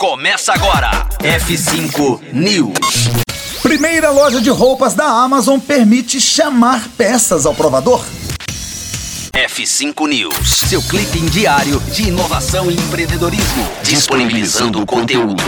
Começa agora. F5 News. Primeira loja de roupas da Amazon permite chamar peças ao provador. F5 News, seu clipe diário de inovação e empreendedorismo, disponibilizando o conteúdo.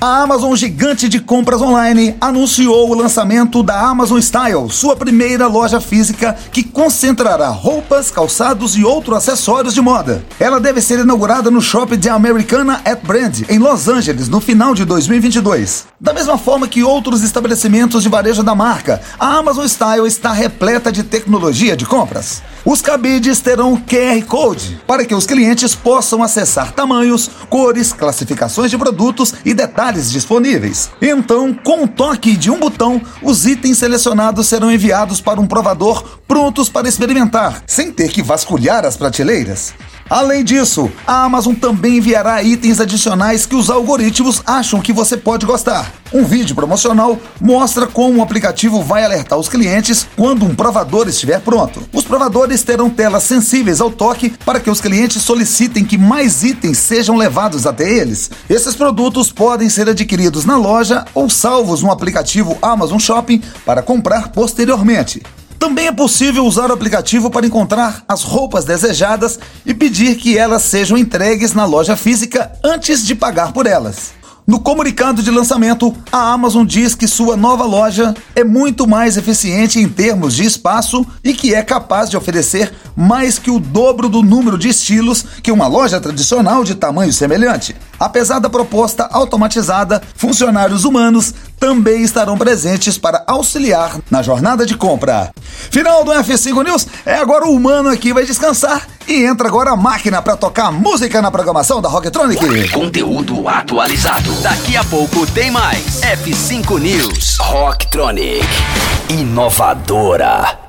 A Amazon, gigante de compras online, anunciou o lançamento da Amazon Style, sua primeira loja física que concentrará roupas, calçados e outros acessórios de moda. Ela deve ser inaugurada no shopping de Americana at Brand, em Los Angeles, no final de 2022. Da mesma forma que outros estabelecimentos de varejo da marca, a Amazon Style está repleta de tecnologia de compras. Os cabides terão QR Code para que os clientes possam acessar tamanhos, cores, classificações de produtos e detalhes disponíveis. Então, com o toque de um botão, os itens selecionados serão enviados para um provador prontos para experimentar, sem ter que vasculhar as prateleiras. Além disso, a Amazon também enviará itens adicionais que os algoritmos acham que você pode gostar. Um vídeo promocional mostra como o aplicativo vai alertar os clientes quando um provador estiver pronto. Os provadores terão telas sensíveis ao toque para que os clientes solicitem que mais itens sejam levados até eles. Esses produtos podem ser adquiridos na loja ou salvos no aplicativo Amazon Shopping para comprar posteriormente. Também é possível usar o aplicativo para encontrar as roupas desejadas e pedir que elas sejam entregues na loja física antes de pagar por elas. No comunicado de lançamento, a Amazon diz que sua nova loja é muito mais eficiente em termos de espaço e que é capaz de oferecer mais que o dobro do número de estilos que uma loja tradicional de tamanho semelhante. Apesar da proposta automatizada, funcionários humanos também estarão presentes para auxiliar na jornada de compra. Final do F5 News é agora o humano aqui vai descansar e entra agora a máquina para tocar música na programação da Rocktronic. Conteúdo atualizado. Daqui a pouco tem mais. F5 News. Rocktronic. Inovadora.